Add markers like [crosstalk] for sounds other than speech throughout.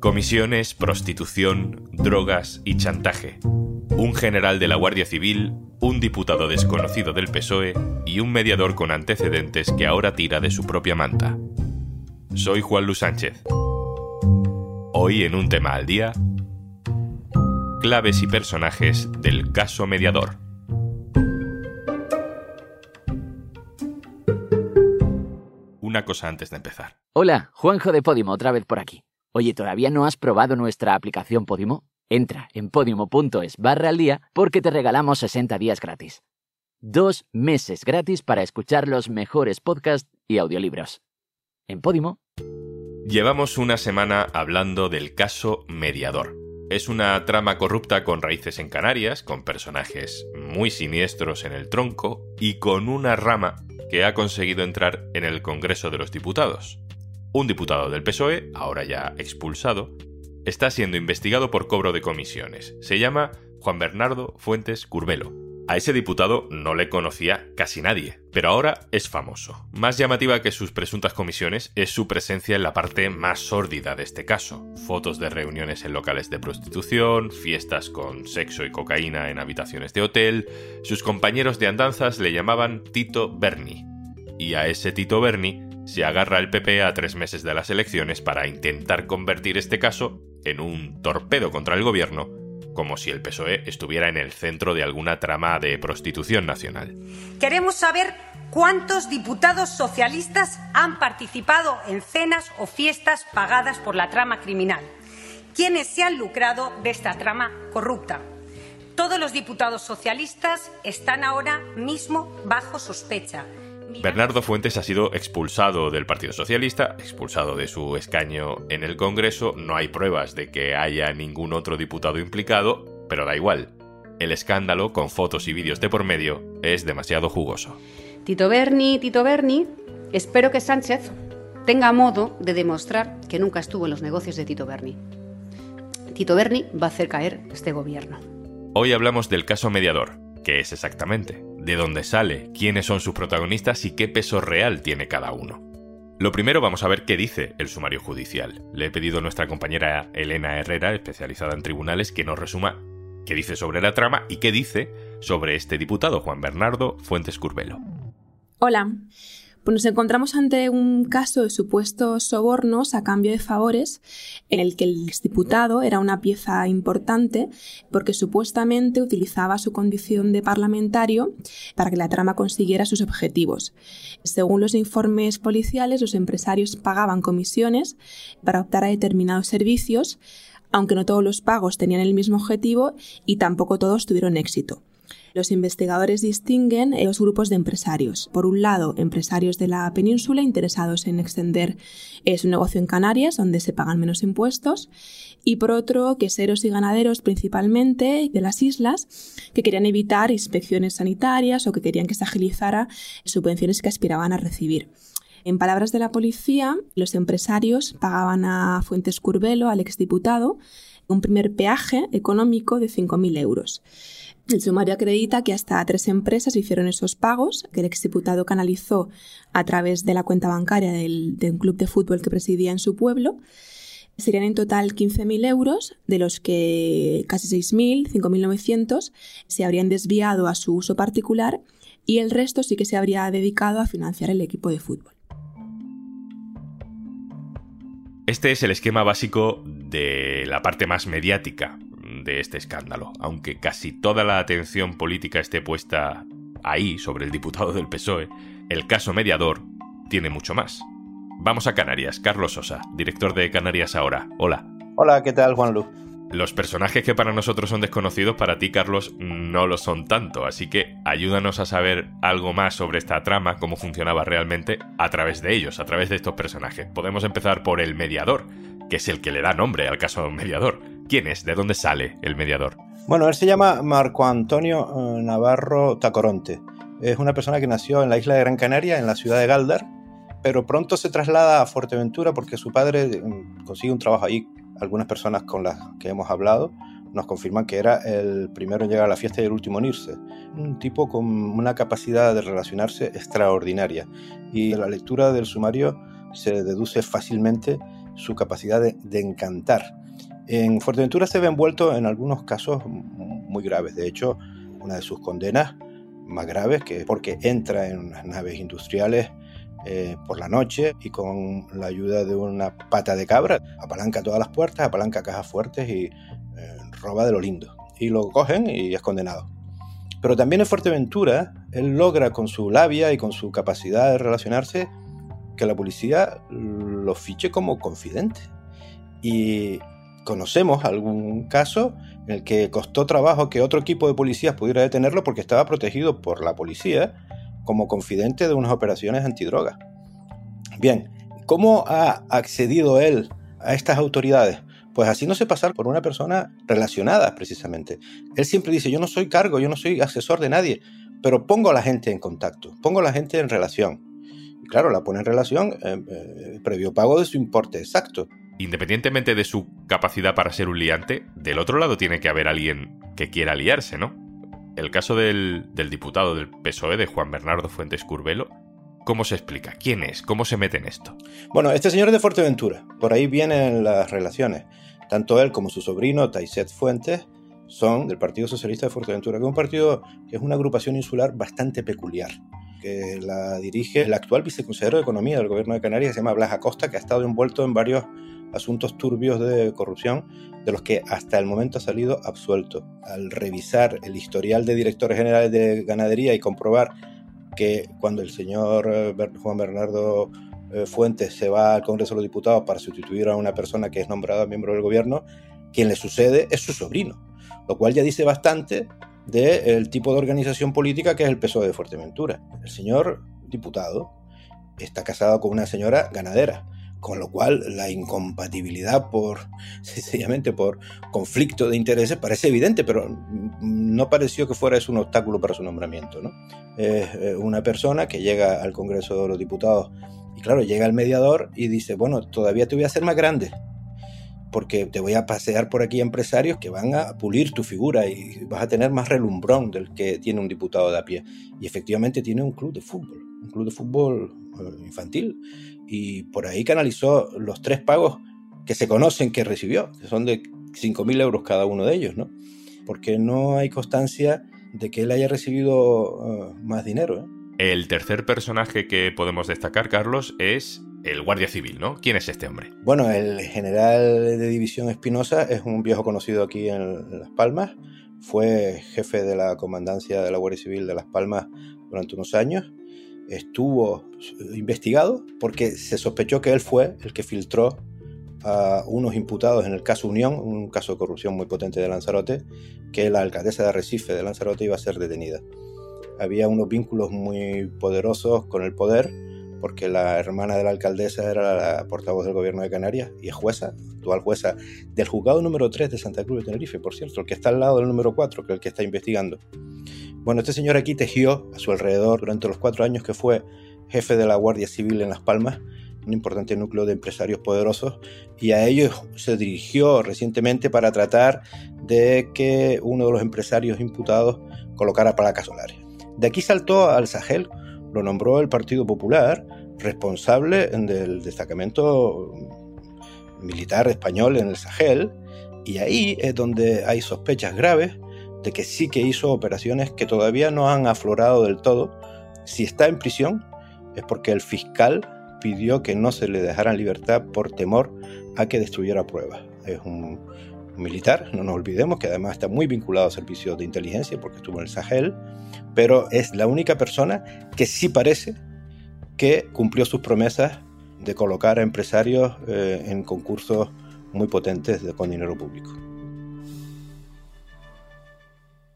Comisiones, prostitución, drogas y chantaje. Un general de la Guardia Civil, un diputado desconocido del PSOE y un mediador con antecedentes que ahora tira de su propia manta. Soy Juan Luis Sánchez. Hoy en un tema al día, claves y personajes del caso mediador. Una cosa antes de empezar. Hola, Juanjo de Podimo, otra vez por aquí. Oye, ¿todavía no has probado nuestra aplicación Podimo? Entra en podimo.es barra al día porque te regalamos 60 días gratis. Dos meses gratis para escuchar los mejores podcasts y audiolibros. En Podimo. Llevamos una semana hablando del caso mediador. Es una trama corrupta con raíces en Canarias, con personajes muy siniestros en el tronco y con una rama que ha conseguido entrar en el Congreso de los Diputados. Un diputado del PSOE, ahora ya expulsado, está siendo investigado por cobro de comisiones. Se llama Juan Bernardo Fuentes Curbelo. A ese diputado no le conocía casi nadie, pero ahora es famoso. Más llamativa que sus presuntas comisiones es su presencia en la parte más sórdida de este caso. Fotos de reuniones en locales de prostitución, fiestas con sexo y cocaína en habitaciones de hotel. Sus compañeros de andanzas le llamaban Tito Berni. Y a ese Tito Berni se agarra el PP a tres meses de las elecciones para intentar convertir este caso en un torpedo contra el gobierno, como si el PSOE estuviera en el centro de alguna trama de prostitución nacional. Queremos saber cuántos diputados socialistas han participado en cenas o fiestas pagadas por la trama criminal. ¿Quiénes se han lucrado de esta trama corrupta? Todos los diputados socialistas están ahora mismo bajo sospecha. Bernardo Fuentes ha sido expulsado del Partido Socialista, expulsado de su escaño en el Congreso. No hay pruebas de que haya ningún otro diputado implicado, pero da igual. El escándalo, con fotos y vídeos de por medio, es demasiado jugoso. Tito Berni, Tito Berni, espero que Sánchez tenga modo de demostrar que nunca estuvo en los negocios de Tito Berni. Tito Berni va a hacer caer este gobierno. Hoy hablamos del caso mediador. ¿Qué es exactamente? De dónde sale, quiénes son sus protagonistas y qué peso real tiene cada uno. Lo primero vamos a ver qué dice el sumario judicial. Le he pedido a nuestra compañera Elena Herrera, especializada en tribunales, que nos resuma qué dice sobre la trama y qué dice sobre este diputado Juan Bernardo Fuentes Curbelo. Hola. Pues nos encontramos ante un caso de supuestos sobornos a cambio de favores en el que el exdiputado era una pieza importante porque supuestamente utilizaba su condición de parlamentario para que la trama consiguiera sus objetivos. Según los informes policiales, los empresarios pagaban comisiones para optar a determinados servicios, aunque no todos los pagos tenían el mismo objetivo y tampoco todos tuvieron éxito. Los investigadores distinguen dos grupos de empresarios. Por un lado, empresarios de la península interesados en extender eh, su negocio en Canarias, donde se pagan menos impuestos, y por otro, queseros y ganaderos principalmente de las islas, que querían evitar inspecciones sanitarias o que querían que se agilizara subvenciones que aspiraban a recibir. En palabras de la policía, los empresarios pagaban a Fuentes Curbelo, al exdiputado, un primer peaje económico de 5.000 euros. El sumario acredita que hasta tres empresas hicieron esos pagos que el exdiputado canalizó a través de la cuenta bancaria del, de un club de fútbol que presidía en su pueblo. Serían en total 15.000 euros, de los que casi 6.000, 5.900, se habrían desviado a su uso particular y el resto sí que se habría dedicado a financiar el equipo de fútbol. Este es el esquema básico de la parte más mediática de este escándalo, aunque casi toda la atención política esté puesta ahí sobre el diputado del PSOE, el caso mediador tiene mucho más. Vamos a Canarias, Carlos Sosa, director de Canarias Ahora. Hola. Hola, ¿qué tal, Juan Lu? Los personajes que para nosotros son desconocidos, para ti, Carlos, no lo son tanto, así que ayúdanos a saber algo más sobre esta trama, cómo funcionaba realmente, a través de ellos, a través de estos personajes. Podemos empezar por el mediador, que es el que le da nombre al caso mediador. ¿Quién es? ¿De dónde sale el mediador? Bueno, él se llama Marco Antonio eh, Navarro Tacoronte. Es una persona que nació en la isla de Gran Canaria, en la ciudad de Galdar, pero pronto se traslada a Fuerteventura porque su padre mm, consigue un trabajo ahí. Algunas personas con las que hemos hablado nos confirman que era el primero en llegar a la fiesta y el último en irse. Un tipo con una capacidad de relacionarse extraordinaria. Y la lectura del sumario se deduce fácilmente su capacidad de, encantar. En Fuerteventura se ve envuelto en algunos casos muy graves. De hecho, una de sus condenas más graves, que porque entra en unas naves industriales eh, por la noche y con la ayuda de una pata de cabra apalanca todas las puertas, apalanca cajas fuertes y eh, roba de lo lindo. Y lo cogen y es condenado. Pero también en Fuerteventura, él logra con su labia y con su capacidad de relacionarse que la policía lo fiche como confidente. Y conocemos algún caso en el que costó trabajo que otro equipo de policías pudiera detenerlo porque estaba protegido por la policía como confidente de unas operaciones antidroga. Bien, ¿cómo ha accedido él a estas autoridades? Pues haciéndose pasar por una persona relacionada precisamente. Él siempre dice, yo no soy cargo, yo no soy asesor de nadie, pero pongo a la gente en contacto, pongo a la gente en relación. Claro, la pone en relación eh, eh, previo pago de su importe exacto. Independientemente de su capacidad para ser un liante, del otro lado tiene que haber alguien que quiera liarse, ¿no? El caso del, diputado del PSOE, de Juan Bernardo Fuentes Curbelo, ¿cómo se explica? ¿Quién es? ¿Cómo se mete en esto? Bueno, este señor es de Fuerteventura, por ahí vienen las relaciones. Tanto él como su sobrino, Taiset Fuentes, son del Partido Socialista de Fuerteventura, que es un partido que es una agrupación insular bastante peculiar, que la dirige el actual viceconsejero de Economía del Gobierno de Canarias, se llama Blas Acosta, que ha estado envuelto en varios asuntos turbios de corrupción de los que hasta el momento ha salido absuelto. Al revisar el historial de directores generales de ganadería y comprobar que cuando el señor eh, Juan Bernardo eh, Fuentes se va al Congreso de los Diputados para sustituir a una persona que es nombrada miembro del gobierno, quien le sucede es su sobrino, lo cual ya dice bastante del tipo de organización política que es el PSOE de Fuerteventura. El señor diputado está casado con una señora ganadera con lo cual la incompatibilidad por [laughs] sencillamente por conflicto de intereses parece evidente, pero no pareció que fuera un obstáculo para su nombramiento. ¿no? Es eh, una persona que llega al Congreso de los Diputados y claro, llega el mediador y dice, bueno, todavía te voy a hacer más grande, porque te voy a pasear por aquí empresarios que van a pulir tu figura y vas a tener más relumbrón del que tiene un diputado de a pie. Y efectivamente tiene un club de fútbol, un club de fútbol eh, infantil y por ahí canalizó los tres pagos que se conocen que recibió, que son de 5.000 euros cada uno de ellos, ¿no? Porque no hay constancia de que él haya recibido uh, más dinero. ¿eh? El tercer personaje que podemos destacar, Carlos, es el guardia civil, ¿no? ¿Quién es este hombre? Bueno, el general de división Espinosa es un viejo conocido aquí en Las Palmas. Fue jefe de la comandancia de la Guardia Civil de Las Palmas durante unos años estuvo investigado porque se sospechó que él fue el que filtró a unos imputados en el caso Unión, un caso de corrupción muy potente de Lanzarote, que la alcaldesa de Arrecife de Lanzarote iba a ser detenida. Había unos vínculos muy poderosos con el poder, porque la hermana de la alcaldesa era la portavoz del gobierno de Canarias y es jueza, actual jueza del juzgado número 3 de Santa Cruz de Tenerife, por cierto, el que está al lado del número 4, que es el que está investigando. Bueno, este señor aquí tejió a su alrededor durante los cuatro años que fue jefe de la Guardia Civil en Las Palmas, un importante núcleo de empresarios poderosos, y a ellos se dirigió recientemente para tratar de que uno de los empresarios imputados colocara placas solares. De aquí saltó al Sahel, lo nombró el Partido Popular responsable del destacamento militar español en el Sahel, y ahí es donde hay sospechas graves de que sí que hizo operaciones que todavía no han aflorado del todo. Si está en prisión es porque el fiscal pidió que no se le dejara en libertad por temor a que destruyera pruebas. Es un militar, no nos olvidemos que además está muy vinculado a servicios de inteligencia porque estuvo en el Sahel, pero es la única persona que sí parece que cumplió sus promesas de colocar a empresarios eh, en concursos muy potentes con dinero público.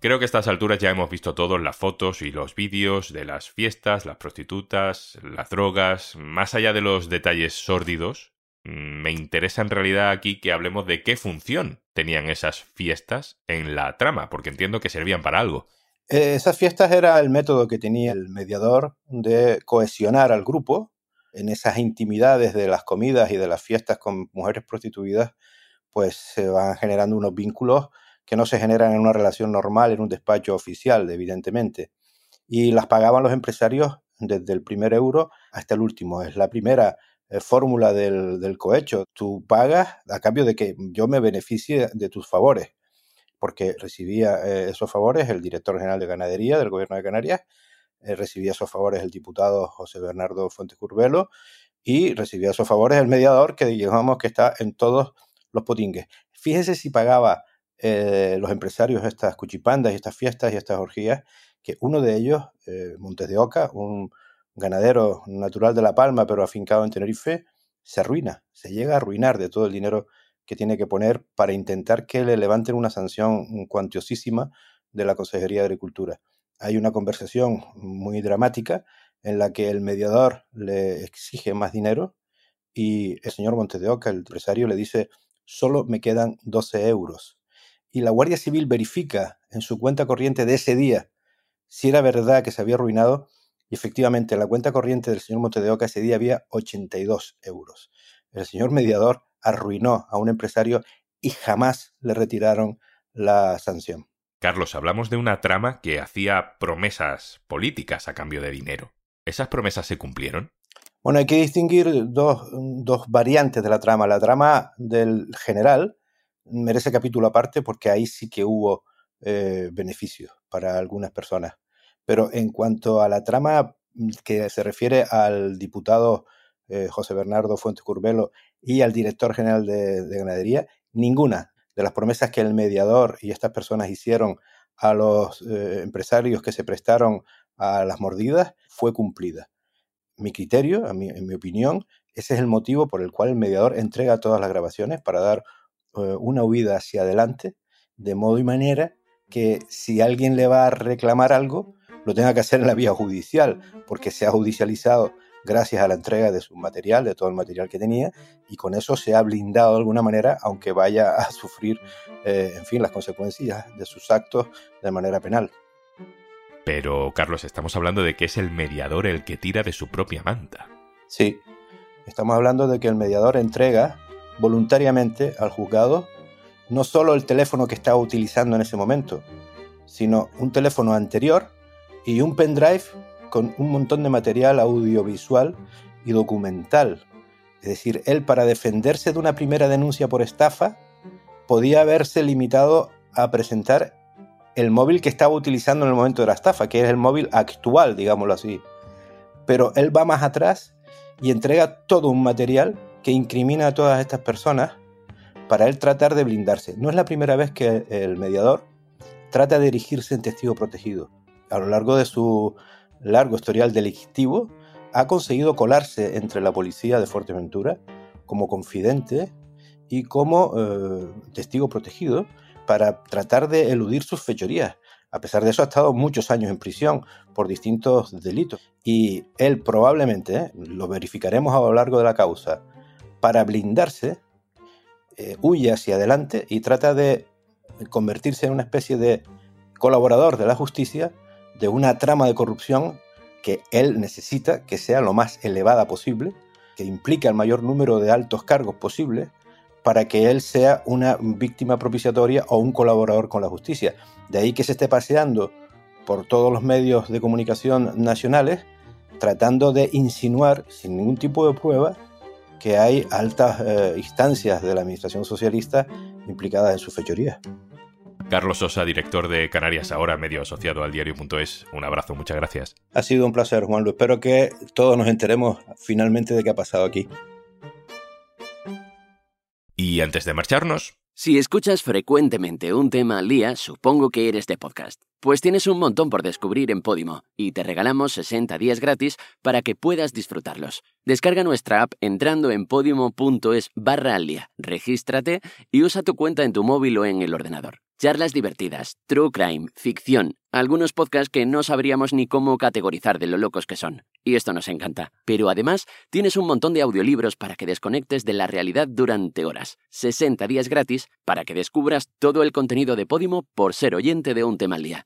Creo que a estas alturas ya hemos visto todos las fotos y los vídeos de las fiestas, las prostitutas, las drogas. Más allá de los detalles sórdidos, mm, me interesa en realidad aquí que hablemos de qué función tenían esas fiestas en la trama, porque entiendo que servían para algo. Eh, esas fiestas era el método que tenía el mediador de cohesionar al grupo en esas intimidades de las comidas y de las fiestas con mujeres prostituidas, pues se van generando unos vínculos que no se generan en una relación normal, en un despacho oficial, evidentemente. Y las pagaban los empresarios desde el primer euro hasta el último. Es la primera eh, fórmula del, cohecho. Tú pagas a cambio de que yo me beneficie de tus favores, porque recibía eh, esos favores el director general de ganadería del gobierno de Canarias, eh, recibía esos favores el diputado José Bernardo Fuentes Curbelo y recibía esos favores el mediador que digamos que está en todos los potingues. Fíjese si pagaba los empresarios estas cuchipandas y estas fiestas y estas orgías, que uno de ellos, Montes de Oca, un ganadero natural de La Palma, pero afincado en Tenerife, se arruina, se llega a arruinar de todo el dinero que tiene que poner para intentar que le levanten una sanción cuantiosísima de la Consejería de Agricultura. Hay una conversación muy dramática en la que el mediador le exige más dinero y el señor Montes de Oca, el empresario, le dice, solo me quedan 12 euros. Y la Guardia Civil verifica en su cuenta corriente de ese día si era verdad que se había arruinado y efectivamente, en la cuenta corriente del señor Monte de Oca ese día había 82 euros. El señor mediador arruinó a un empresario y jamás le retiraron la sanción. Carlos, hablamos de una trama que hacía promesas políticas a cambio de dinero. ¿Esas promesas se cumplieron? Bueno, hay que distinguir dos, variantes de la trama. La trama del general merece capítulo aparte porque ahí sí que hubo eh, beneficios para algunas personas. Pero en cuanto a la trama mm, que se refiere al diputado eh, José Bernardo Fuentes Curbelo y al director general de, ganadería, ninguna de las promesas que el mediador y estas personas hicieron a los eh, empresarios que se prestaron a las mordidas fue cumplida. Mi criterio, en mi opinión, ese es el motivo por el cual el mediador entrega todas las grabaciones para dar eh, una huida hacia adelante, de modo y manera que si alguien le va a reclamar algo, lo tenga que hacer en la vía judicial, porque se ha judicializado gracias a la entrega de su material, de todo el material que tenía, y con eso se ha blindado de alguna manera, aunque vaya a [laughs] sufrir, eh, en fin, las consecuencias de sus actos de manera penal. Pero, Carlos, estamos hablando de que es el mediador el que tira de su propia manta. Sí, estamos hablando de que el mediador entrega voluntariamente al juzgado no solo el teléfono que estaba utilizando en ese momento, sino un teléfono anterior y un pendrive con un montón de material audiovisual y documental. Es decir, él para defenderse de una primera denuncia por estafa podía haberse limitado a presentar el móvil que estaba utilizando en el momento de la estafa, que es el móvil actual, digámoslo así. Pero él va más atrás y entrega todo un material que incrimina a todas estas personas para él tratar de blindarse. No es la primera vez que el mediador trata de dirigirse en testigo protegido a lo largo de su largo historial delictivo, ha conseguido colarse entre la policía de Fuerteventura como confidente y como eh, testigo protegido para tratar de eludir sus fechorías. A pesar de eso, ha estado muchos años en prisión por distintos delitos. Y él probablemente, lo verificaremos a lo largo de la causa, para blindarse, eh, huye hacia adelante y trata de convertirse en una especie de colaborador de la justicia de una trama de corrupción que él necesita que sea lo más elevada posible, que implique el mayor número de altos cargos posible, para que él sea una víctima propiciatoria o un colaborador con la justicia. De ahí que se esté paseando por todos los medios de comunicación nacionales tratando de insinuar, sin ningún tipo de prueba, que hay altas eh, instancias de la administración socialista implicadas en su fechoría. Carlos Sosa, director de Canarias Ahora, medio asociado al diario.es. Un abrazo, muchas gracias. Ha sido un placer, Juan Luis. Espero que todos nos enteremos finalmente de qué ha pasado aquí. Y antes de marcharnos... Si escuchas frecuentemente un tema al día, supongo que eres de podcast. Pues tienes un montón por descubrir en Podimo y te regalamos 60 días gratis para que puedas disfrutarlos. Descarga nuestra app entrando en podimo.es barra al día, regístrate y usa tu cuenta en tu móvil o en el ordenador. Charlas divertidas, true crime, ficción, algunos podcasts que no sabríamos ni cómo categorizar de lo locos que son. Y esto nos encanta. Pero además, tienes un montón de audiolibros para que desconectes de la realidad durante horas. 60 días gratis para que descubras todo el contenido de Podimo por ser oyente de un tema al día.